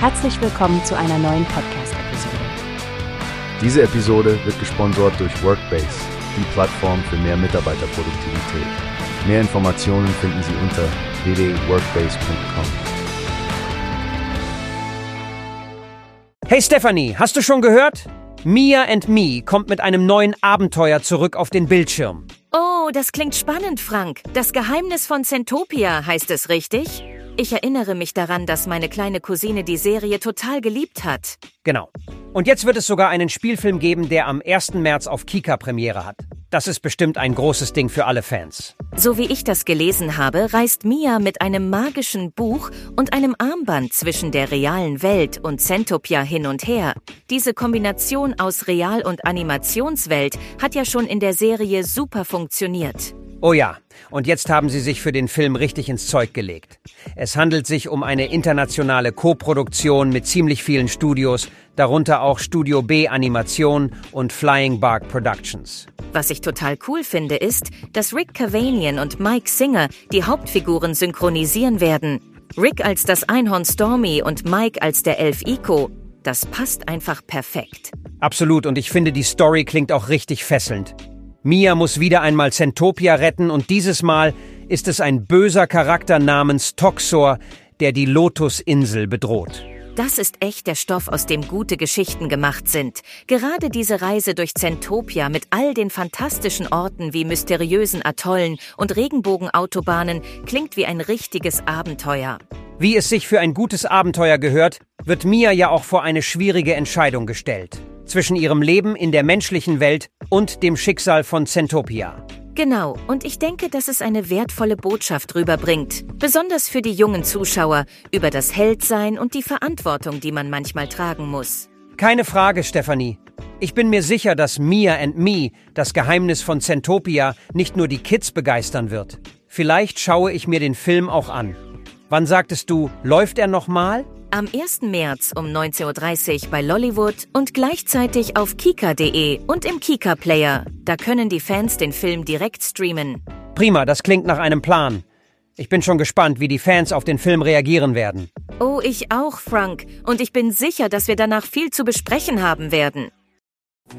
Herzlich willkommen zu einer neuen Podcast-Episode. Diese Episode wird gesponsert durch Workbase, die Plattform für mehr Mitarbeiterproduktivität. Mehr Informationen finden Sie unter www.workbase.com. Hey Stephanie, hast du schon gehört? Mia and Me kommt mit einem neuen Abenteuer zurück auf den Bildschirm. Oh, das klingt spannend, Frank. Das Geheimnis von Centopia heißt es richtig? Ich erinnere mich daran, dass meine kleine Cousine die Serie total geliebt hat. Genau. Und jetzt wird es sogar einen Spielfilm geben, der am 1. März auf Kika Premiere hat. Das ist bestimmt ein großes Ding für alle Fans. So wie ich das gelesen habe, reist Mia mit einem magischen Buch und einem Armband zwischen der realen Welt und Centopia hin und her. Diese Kombination aus Real- und Animationswelt hat ja schon in der Serie super funktioniert. Oh ja, und jetzt haben sie sich für den Film richtig ins Zeug gelegt. Es handelt sich um eine internationale Koproduktion mit ziemlich vielen Studios, darunter auch Studio B Animation und Flying Bark Productions. Was ich total cool finde, ist, dass Rick Cavanian und Mike Singer die Hauptfiguren synchronisieren werden. Rick als das Einhorn Stormy und Mike als der Elf Ico. Das passt einfach perfekt. Absolut, und ich finde, die Story klingt auch richtig fesselnd. Mia muss wieder einmal Centopia retten und dieses Mal ist es ein böser Charakter namens Toxor, der die Lotusinsel bedroht. Das ist echt der Stoff, aus dem gute Geschichten gemacht sind. Gerade diese Reise durch Centopia mit all den fantastischen Orten wie mysteriösen Atollen und Regenbogenautobahnen klingt wie ein richtiges Abenteuer. Wie es sich für ein gutes Abenteuer gehört, wird Mia ja auch vor eine schwierige Entscheidung gestellt. Zwischen ihrem Leben in der menschlichen Welt und dem Schicksal von Centopia. Genau, und ich denke, dass es eine wertvolle Botschaft rüberbringt, besonders für die jungen Zuschauer, über das Heldsein und die Verantwortung, die man manchmal tragen muss. Keine Frage, Stephanie. Ich bin mir sicher, dass Mia and Me, das Geheimnis von Centopia, nicht nur die Kids begeistern wird. Vielleicht schaue ich mir den Film auch an. Wann sagtest du, läuft er nochmal? Am 1. März um 19.30 Uhr bei Lollywood und gleichzeitig auf kika.de und im Kika-Player. Da können die Fans den Film direkt streamen. Prima, das klingt nach einem Plan. Ich bin schon gespannt, wie die Fans auf den Film reagieren werden. Oh, ich auch, Frank. Und ich bin sicher, dass wir danach viel zu besprechen haben werden.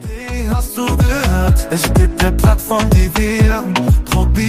Wie hast du gehört? Es gibt eine Plattform, die wir probieren